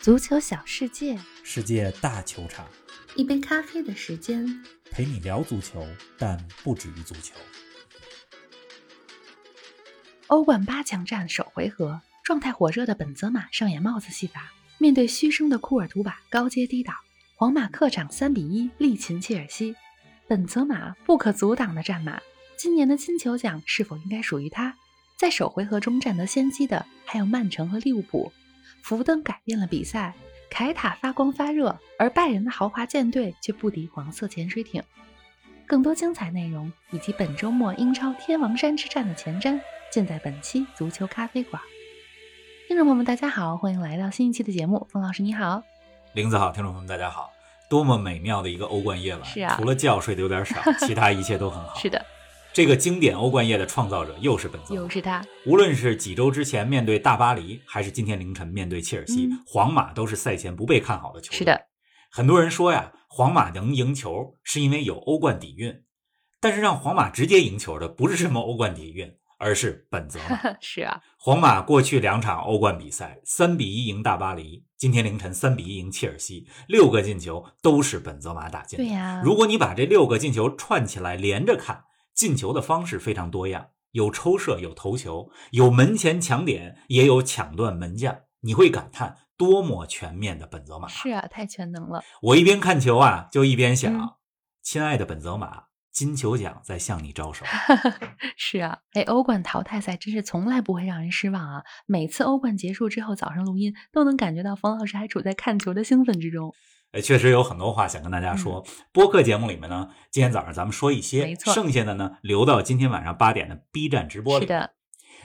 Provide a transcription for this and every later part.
足球小世界，世界大球场，一杯咖啡的时间。陪你聊足球，但不止于足球。欧冠八强战首回合，状态火热的本泽马上演帽子戏法，面对嘘声的库尔图瓦高接低挡，皇马客场三比一力擒切尔西。本泽马不可阻挡的战马，今年的金球奖是否应该属于他？在首回合中占得先机的还有曼城和利物浦。福登改变了比赛，凯塔发光发热，而拜仁的豪华舰队却不敌黄色潜水艇。更多精彩内容以及本周末英超天王山之战的前瞻，尽在本期足球咖啡馆。听众朋友们，大家好，欢迎来到新一期的节目。冯老师你好，林子好，听众朋友们大家好，多么美妙的一个欧冠夜晚！是啊，除了觉睡得有点少，其他一切都很好。是的。这个经典欧冠夜的创造者又是本泽，又是他。无论是几周之前面对大巴黎，还是今天凌晨面对切尔西，皇马都是赛前不被看好的球队。是的，很多人说呀，皇马能赢球是因为有欧冠底蕴，但是让皇马直接赢球的不是什么欧冠底蕴，而是本泽马。是啊，皇马过去两场欧冠比赛，三比一赢大巴黎，今天凌晨三比一赢切尔西，六个进球都是本泽马打进。对呀，如果你把这六个进球串起来连着看。进球的方式非常多样，有抽射，有头球，有门前抢点，也有抢断门将。你会感叹多么全面的本泽马！是啊，太全能了。我一边看球啊，就一边想，亲爱的本泽马，金球奖在向你招手。是啊，哎，欧冠淘汰赛真是从来不会让人失望啊！每次欧冠结束之后，早上录音都能感觉到冯老师还处在看球的兴奋之中。哎，确实有很多话想跟大家说。播客节目里面呢，今天早上咱们说一些，没错，剩下的呢留到今天晚上八点的 B 站直播里。是的。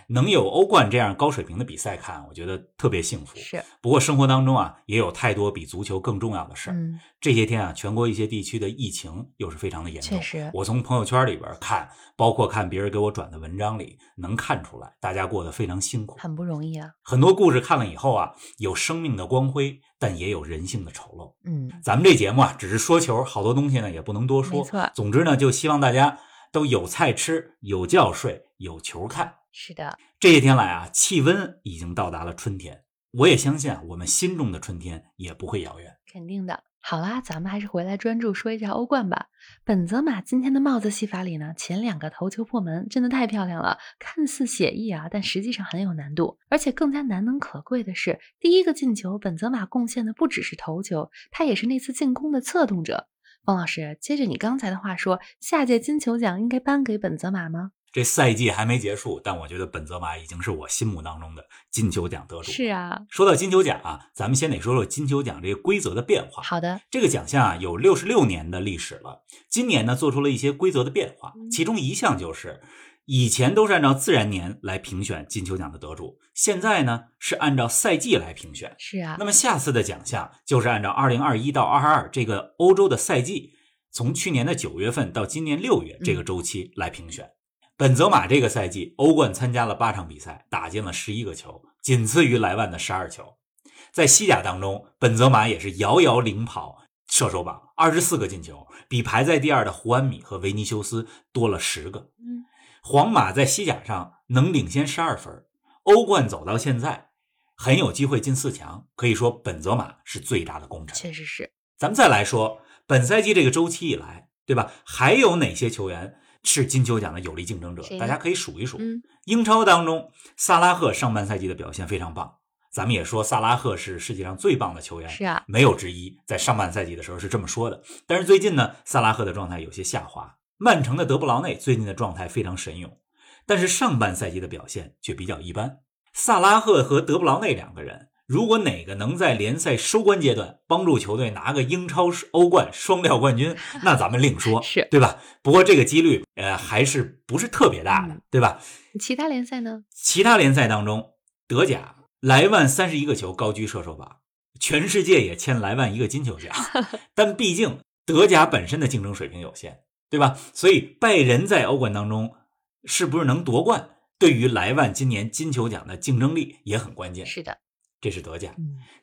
能有欧冠这样高水平的比赛看，我觉得特别幸福。是，不过生活当中啊，也有太多比足球更重要的事儿。嗯，这些天啊，全国一些地区的疫情又是非常的严重。确实，我从朋友圈里边看，包括看别人给我转的文章里，能看出来大家过得非常辛苦，很不容易啊。很多故事看了以后啊，有生命的光辉，但也有人性的丑陋。嗯，咱们这节目啊，只是说球，好多东西呢也不能多说。没错。总之呢，就希望大家都有菜吃，有觉睡，有球看。是的。这些天来啊，气温已经到达了春天。我也相信啊，我们心中的春天也不会遥远。肯定的。好啦，咱们还是回来专注说一下欧冠吧。本泽马今天的帽子戏法里呢，前两个头球破门真的太漂亮了，看似写意啊，但实际上很有难度。而且更加难能可贵的是，第一个进球，本泽马贡献的不只是头球，他也是那次进攻的策动者。方老师，接着你刚才的话说，下届金球奖应该颁给本泽马吗？这赛季还没结束，但我觉得本泽马已经是我心目当中的金球奖得主。是啊，说到金球奖啊，咱们先得说说金球奖这个规则的变化。好的，这个奖项啊有六十六年的历史了，今年呢做出了一些规则的变化，其中一项就是以前都是按照自然年来评选金球奖的得主，现在呢是按照赛季来评选。是啊，那么下次的奖项就是按照二零二一到二二这个欧洲的赛季，从去年的九月份到今年六月这个周期来评选。本泽马这个赛季欧冠参加了八场比赛，打进了十一个球，仅次于莱万的十二球。在西甲当中，本泽马也是遥遥领跑射手榜，二十四个进球，比排在第二的胡安米和维尼修斯多了十个。嗯，皇马在西甲上能领先十二分，欧冠走到现在，很有机会进四强。可以说，本泽马是最大的功臣。确实是。咱们再来说，本赛季这个周期以来，对吧？还有哪些球员？是金球奖的有力竞争者，大家可以数一数。英超当中，萨拉赫上半赛季的表现非常棒，咱们也说萨拉赫是世界上最棒的球员，是啊，没有之一。在上半赛季的时候是这么说的，但是最近呢，萨拉赫的状态有些下滑。曼城的德布劳内最近的状态非常神勇，但是上半赛季的表现却比较一般。萨拉赫和德布劳内两个人。如果哪个能在联赛收官阶段帮助球队拿个英超、欧冠双料冠军，那咱们另说，是对吧？不过这个几率，呃，还是不是特别大的，对吧？其他联赛呢？其他联赛当中，德甲莱万三十一个球高居射手榜，全世界也欠莱万一个金球奖。但毕竟德甲本身的竞争水平有限，对吧？所以拜仁在欧冠当中是不是能夺冠，对于莱万今年金球奖的竞争力也很关键。是的。这是德甲，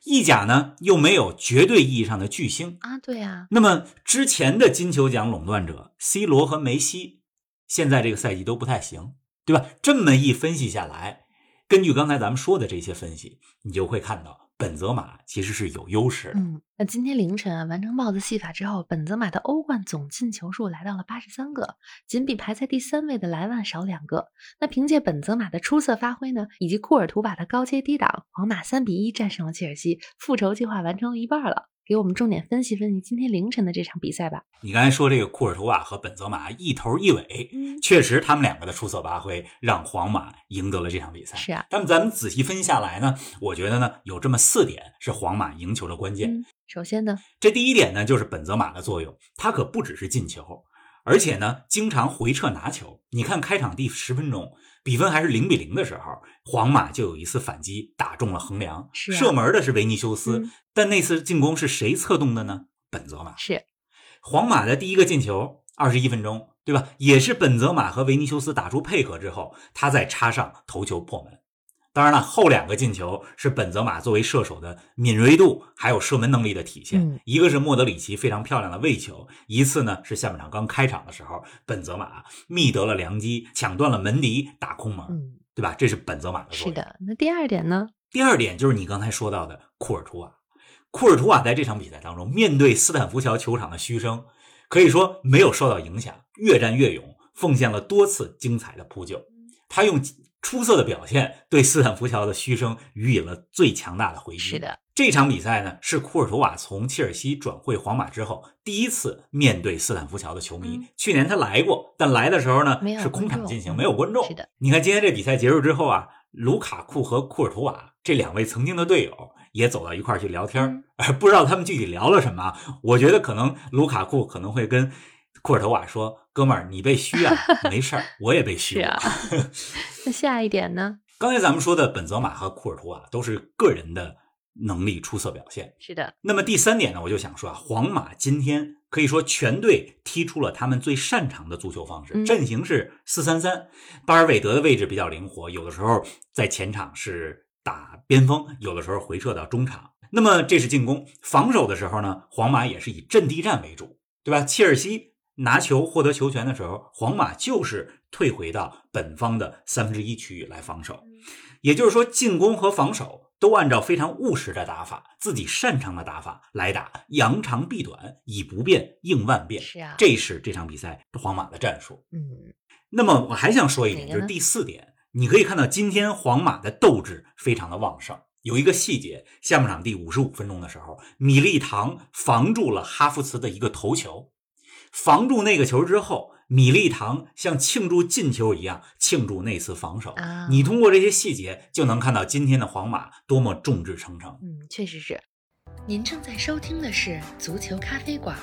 意甲呢又没有绝对意义上的巨星啊，对呀。那么之前的金球奖垄断者 C 罗和梅西，现在这个赛季都不太行，对吧？这么一分析下来，根据刚才咱们说的这些分析，你就会看到本泽马其实是有优势的。嗯，那今天凌晨啊，完成帽子戏法之后，本泽马的欧冠总进球数来到了八十三个，仅比排在第三位的莱万少两个。那凭借本泽马的出色发挥呢，以及库尔图瓦的高阶低挡，皇马三比一战胜了切尔西，复仇计划完成了一半了。给我们重点分析分析今天凌晨的这场比赛吧。你刚才说这个库尔图瓦和本泽马一头一尾，嗯，确实他们两个的出色发挥让皇马赢得了这场比赛。是啊，但咱们仔细分析下来呢，我觉得呢有这么四点是皇马赢球的关键。嗯，首先呢，这第一点呢就是本泽马的作用，他可不只是进球，而且呢经常回撤拿球。你看开场第十分钟，比分还是零比零的时候，皇马就有一次反击打中了横梁，是啊射门的是维尼修斯，嗯但那次进攻是谁策动的呢？本泽马。是皇马的第一个进球，二十一分钟，对吧？也是本泽马和维尼修斯打出配合之后，他再插上头球破门。当然了，后两个进球是本泽马作为射手的敏锐度还有射门能力的体现。嗯一个是莫德里奇非常漂亮的喂球，一次呢是下半场刚开场的时候，本泽马觅得了良机，抢断了门迪打空门，嗯，对吧？这是本泽马的作用。是的。那第二点呢？第二点就是你刚才说到的库尔图瓦，库尔图瓦在这场比赛当中，面对斯坦福桥球场的嘘声，可以说没有受到影响，越战越勇，奉献了多次精彩的扑救。他用出色的表现对斯坦福桥的嘘声予以了最强大的回击。是，的，这场比赛呢是库尔图瓦从切尔西转会皇马之后第一次面对斯坦福桥的球迷。嗯去年他来过，但来的时候呢是空场进行，嗯没有观众。是的，你看今天这比赛结束之后啊，卢卡库和库尔图瓦这两位曾经的队友也走到一块儿去聊天嗯儿，而 不知道他们具体聊了什么啊。我觉得可能卢卡库可能会跟库尔图瓦说：“哥们儿，你被虚啊，没事儿，我也被嘘过。是啊。那下一点呢？刚才咱们说的本泽马和库尔图瓦都是个人的能力出色表现。是的，那么第三点呢，我就想说啊，皇马今天可以说全队踢出了他们最擅长的足球方式，嗯阵型是四三三，巴尔韦德的位置比较灵活，有的时候在前场是打边锋，有的时候回撤到中场。那么这是进攻，防守的时候呢，皇马也是以阵地战为主，对吧？切尔西拿球获得球权的时候，皇马就是退回到本方的三分之一区域来防守，也就是说，进攻和防守都按照非常务实的打法，自己擅长的打法来打，扬长避短，以不变应万变。是啊，这是这场比赛皇马的战术。嗯，那么我还想说一点，就是第四点，你可以看到今天皇马的斗志非常的旺盛。有一个细节，下半场第五十五分钟的时候，米利唐防住了哈弗茨的一个头球，防住那个球之后，米利唐像庆祝进球一样庆祝那次防守。啊你通过这些细节就能看到今天的皇马多么众志成城。嗯，确实是。您正在收听的是足球咖啡馆，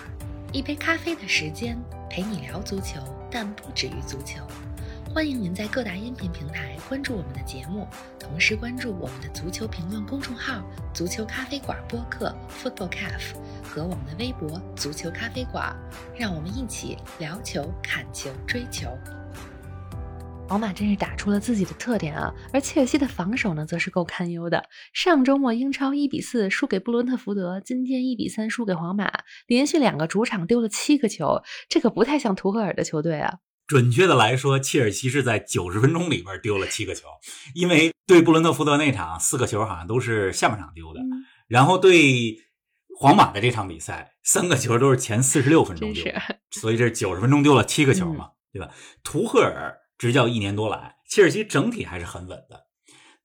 一杯咖啡的时间陪你聊足球，但不止于足球。欢迎您在各大音频平台关注我们的节目，同时关注我们的足球评论公众号“足球咖啡馆播客 ”（Football Cafe） 和我们的微博“足球咖啡馆”，让我们一起聊球、看球、追球。皇马真是打出了自己的特点啊，而切尔西的防守呢，则是够堪忧的。上周末英超一比四输给布伦特福德，今天一比三输给皇马，连续两个主场丢了七个球，这可不太像图赫尔的球队啊。准确的来说，切尔西是在九十分钟里边丢了七个球，因为对布伦特福德那场四个球好像都是下半场丢的，嗯，然后对皇马的这场比赛三个球都是前四十六分钟丢的，所以这九十分钟丢了七个球嘛，对吧？图赫尔执教一年多来，切尔西整体还是很稳的，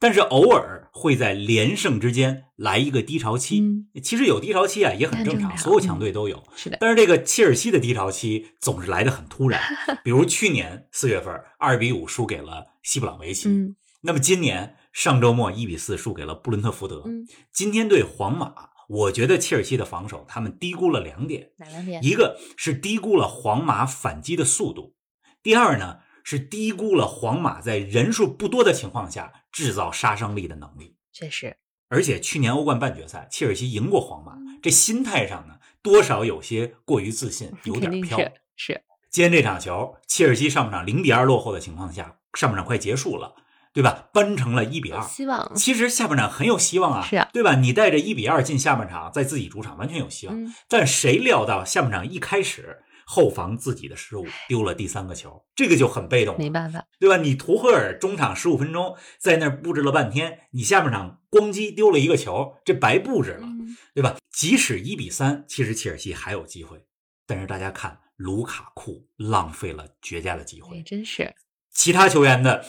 但是偶尔会在连胜之间来一个低潮期。嗯，其实有低潮期啊也很正常，很正常所有强队都有。是的，但是这个切尔西的低潮期总是来得很突然，比如去年四月份二比五输给了西布朗维奇，嗯那么今年上周末一比四输给了布伦特福德，嗯，今天对皇马，我觉得切尔西的防守他们低估了两点，哪两点？一个是低估了皇马反击的速度，第二呢是低估了皇马在人数不多的情况下制造杀伤力的能力。确实，而且去年欧冠半决赛，切尔西赢过皇马嗯，这心态上呢，多少有些过于自信，有点飘。是是，今天这场球，切尔西上半场零比二落后的情况下，上半场快结束了，对吧？扳成了一比二。希望，其实下半场很有希望啊，是啊对吧？你带着一比二进下半场，在自己主场完全有希望。嗯，但谁料到下半场一开始，后防自己的失误丢了第三个球，这个就很被动，没办法，对吧？你图赫尔中场十五分钟在那儿布置了半天，你下半场咣叽丢了一个球，这白布置了，对吧？即使一比三，其实切尔西还有机会，但是大家看卢卡库浪费了绝佳的机会，真是其他球员的。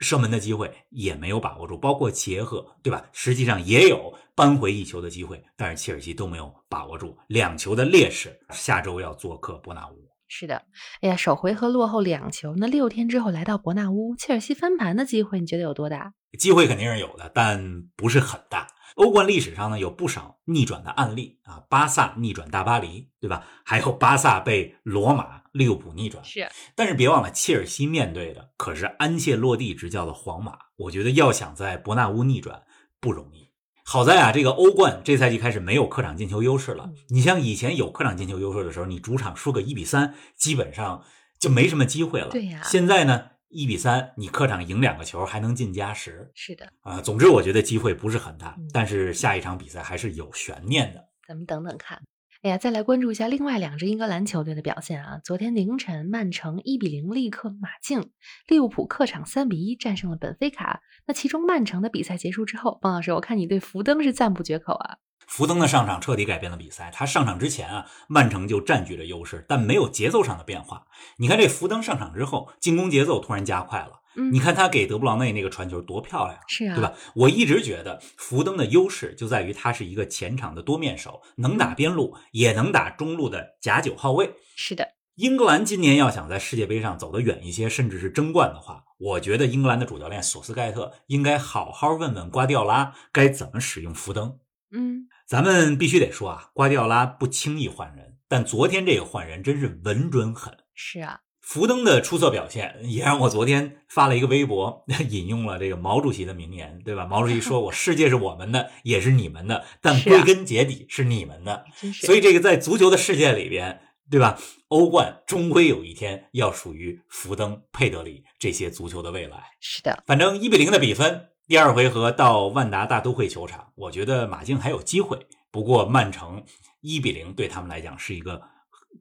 射门的机会也没有把握住，包括杰赫，对吧？实际上也有扳回一球的机会，但是切尔西都没有把握住两球的劣势。下周要做客伯纳乌。是的，哎呀，首回合落后两球，那六天之后来到伯纳乌，切尔西翻盘的机会，你觉得有多大？机会肯定是有的，但不是很大。欧冠历史上呢有不少逆转的案例啊，巴萨逆转大巴黎，对吧？还有巴萨被罗马、利物浦逆转。是，但是别忘了，切尔西面对的可是安切洛蒂执教的皇马。我觉得要想在伯纳乌逆转不容易。好在啊，这个欧冠这赛季开始没有客场进球优势了。你像以前有客场进球优势的时候，你主场输个一比三，基本上就没什么机会了。对呀。现在呢？一比三，你客场赢两个球还能进加时，是的啊。总之，我觉得机会不是很大，但是下一场比赛还是有悬念的。咱们等等看。哎呀，再来关注一下另外两支英格兰球队的表现啊。昨天凌晨，曼城一比零力克马竞，利物浦客场三比一战胜了本菲卡。那其中曼城的比赛结束之后，方老师，我看你对福登是赞不绝口啊。福登的上场彻底改变了比赛。他上场之前啊，曼城就占据了优势，但没有节奏上的变化。你看这福登上场之后，进攻节奏突然加快了。你看他给德布劳内那个传球多漂亮，是啊，对吧？我一直觉得福登的优势就在于他是一个前场的多面手，能打边路，也能打中路的假九号位。是的，英格兰今年要想在世界杯上走得远一些，甚至是争冠的话，我觉得英格兰的主教练索斯盖特应该好好问问瓜迪奥拉该怎么使用福登。嗯。咱们必须得说啊，瓜迪奥拉不轻易换人，但昨天这个换人真是稳准狠。是啊，福登的出色表现也让我昨天发了一个微博，引用了这个毛主席的名言，对吧？毛主席说过：“世界是我们的，也是你们的，但归根结底是你们的。”所以这个在足球的世界里边，对吧？欧冠终归有一天要属于福登、佩德里这些足球的未来。是的，反正一比零的比分。第二回合到万达大都会球场，我觉得马竞还有机会。不过曼城一比零对他们来讲是一个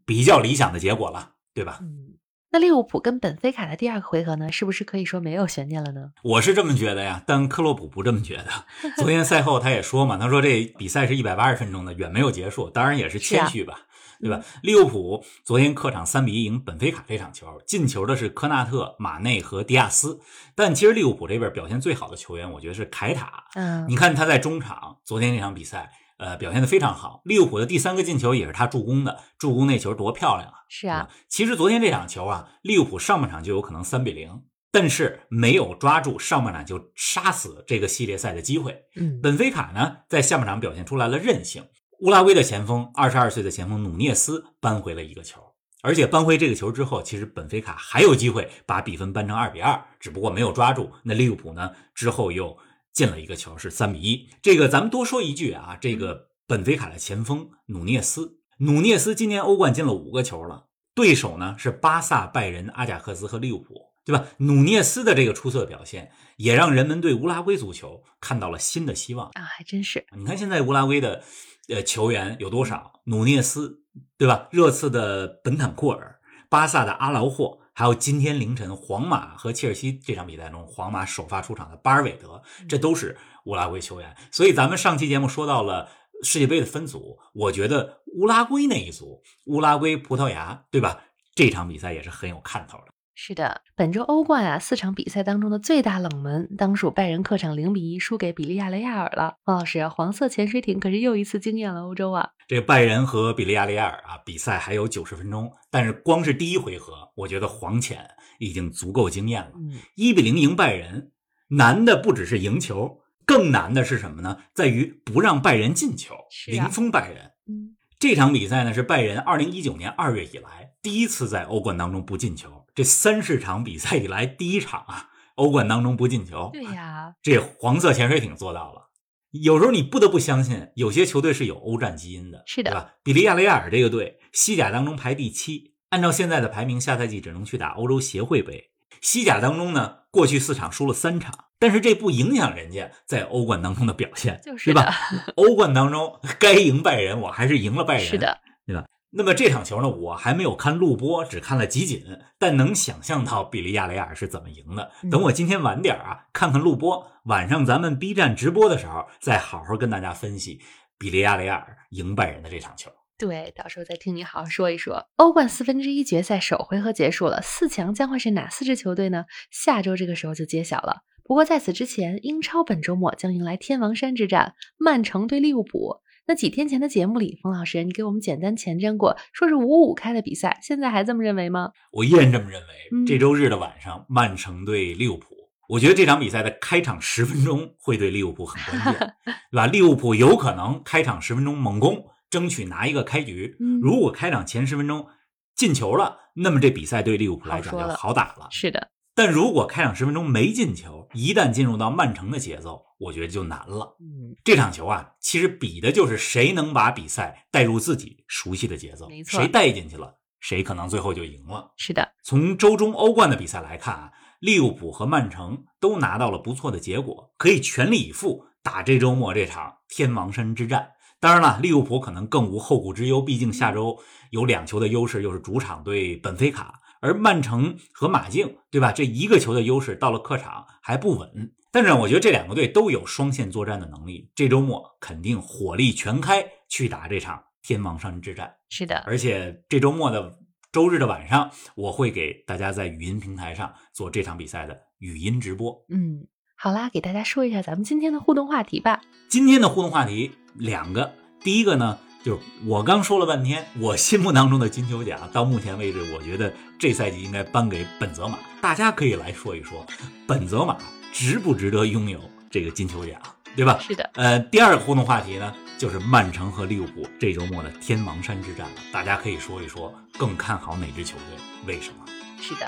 比较理想的结果了，对吧？嗯，那利物浦跟本菲卡的第二个回合呢，是不是可以说没有悬念了呢？我是这么觉得呀，但克洛普不这么觉得。昨天赛后他也说嘛，他说这比赛是一百八十分钟的，远没有结束，当然也是谦虚吧。对吧？利物浦昨天客场三比一赢本菲卡这场球，进球的是科纳特、马内和迪亚斯。但其实利物浦这边表现最好的球员，我觉得是凯塔。嗯，你看他在中场，昨天那场比赛，呃，表现的非常好。利物浦的第三个进球也是他助攻的，助攻那球多漂亮啊！是啊，其实昨天这场球啊，利物浦上半场就有可能三比零，但是没有抓住上半场就杀死这个系列赛的机会。嗯，本菲卡呢，在下半场表现出来了韧性。乌拉圭的前锋，二十二岁的前锋努涅斯扳回了一个球，而且扳回这个球之后，其实本菲卡还有机会把比分扳成二比二，只不过没有抓住。那利物浦呢，之后又进了一个球，是三比一。这个咱们多说一句啊，这个本菲卡的前锋努涅斯，努涅斯今年欧冠进了五个球了，对手呢是巴萨、拜仁、阿贾克斯和利物浦，对吧？努涅斯的这个出色表现，也让人们对乌拉圭足球看到了新的希望啊，还真是。你看现在乌拉圭的。呃，球员有多少？努涅斯，对吧？热刺的本坦库尔，巴萨的阿劳霍，还有今天凌晨皇马和切尔西这场比赛中，皇马首发出场的巴尔韦德，这都是乌拉圭球员。所以咱们上期节目说到了世界杯的分组，我觉得乌拉圭那一组，乌拉圭、葡萄牙，对吧？这场比赛也是很有看头的。是的，本周欧冠啊，四场比赛当中的最大冷门，当属拜仁客场零比一输给比利亚雷亚尔了。王老师，黄色潜水艇可是又一次惊艳了欧洲啊！这拜仁和比利亚雷亚尔啊，比赛还有九十分钟，但是光是第一回合，我觉得黄潜已经足够惊艳了。一比零赢拜仁，难的不只是赢球，更难的是什么呢？在于不让拜仁进球，零封拜仁。嗯，这场比赛呢，是拜仁二零一九年二月以来第一次在欧冠当中不进球。这三十场比赛以来第一场啊，欧冠当中不进球。对呀，这黄色潜水艇做到了。有时候你不得不相信，有些球队是有欧战基因的，是的，对吧？比利亚雷亚尔这个队，西甲当中排第七，按照现在的排名，下赛季只能去打欧洲协会杯。西甲当中呢，过去四场输了三场，但是这不影响人家在欧冠当中的表现，就是吧？欧冠当中该赢拜仁，我还是赢了拜仁，是的，对吧？那么这场球呢，我还没有看录播，只看了集锦，但能想象到比利亚雷亚尔是怎么赢的。等我今天晚点啊，看看录播，晚上咱们 B 站直播的时候，再好好跟大家分析比利亚雷亚尔赢拜仁的这场球。对，到时候再听你好好说一说。欧冠四分之一决赛首回合结束了，四强将会是哪四支球队呢？下周这个时候就揭晓了。不过在此之前，英超本周末将迎来天王山之战，曼城对利物浦。那几天前的节目里，冯老师你给我们简单前瞻过，说是五五开的比赛，现在还这么认为吗？我依然这么认为。这周日的晚上，曼城对利物浦，我觉得这场比赛的开场十分钟会对利物浦很关键，对吧？利物浦有可能开场十分钟猛攻。争取拿一个开局。如果开场前十分钟进球了，那么这比赛对利物浦来讲就好打了。是的，但如果开场十分钟没进球，一旦进入到曼城的节奏，我觉得就难了。嗯，这场球啊，其实比的就是谁能把比赛带入自己熟悉的节奏。没错，谁带进去了，谁可能最后就赢了。是的，从周中欧冠的比赛来看啊，利物浦和曼城都拿到了不错的结果，可以全力以赴打这周末这场天王山之战。当然了，利物浦可能更无后顾之忧，毕竟下周有两球的优势，又是主场对本菲卡，而曼城和马竞，对吧？这一个球的优势到了客场还不稳。但是我觉得这两个队都有双线作战的能力，这周末肯定火力全开去打这场天王山之战。是的，而且这周末的周日的晚上，我会给大家在语音平台上做这场比赛的语音直播。嗯。好啦，给大家说一下咱们今天的互动话题吧。今天的互动话题两个，第一个呢，就是我刚说了半天，我心目当中的金球奖，到目前为止，我觉得这赛季应该颁给本泽马。大家可以来说一说，本泽马值不值得拥有这个金球奖，对吧？是的。呃，第二个互动话题呢，就是曼城和利物浦这周末的天王山之战了。大家可以说一说，更看好哪支球队？为什么？是的。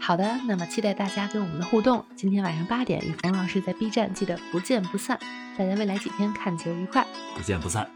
好的，那么期待大家跟我们的互动。今天晚上八点与冯老师在 B 站，记得不见不散。大家未来几天看球愉快，不见不散。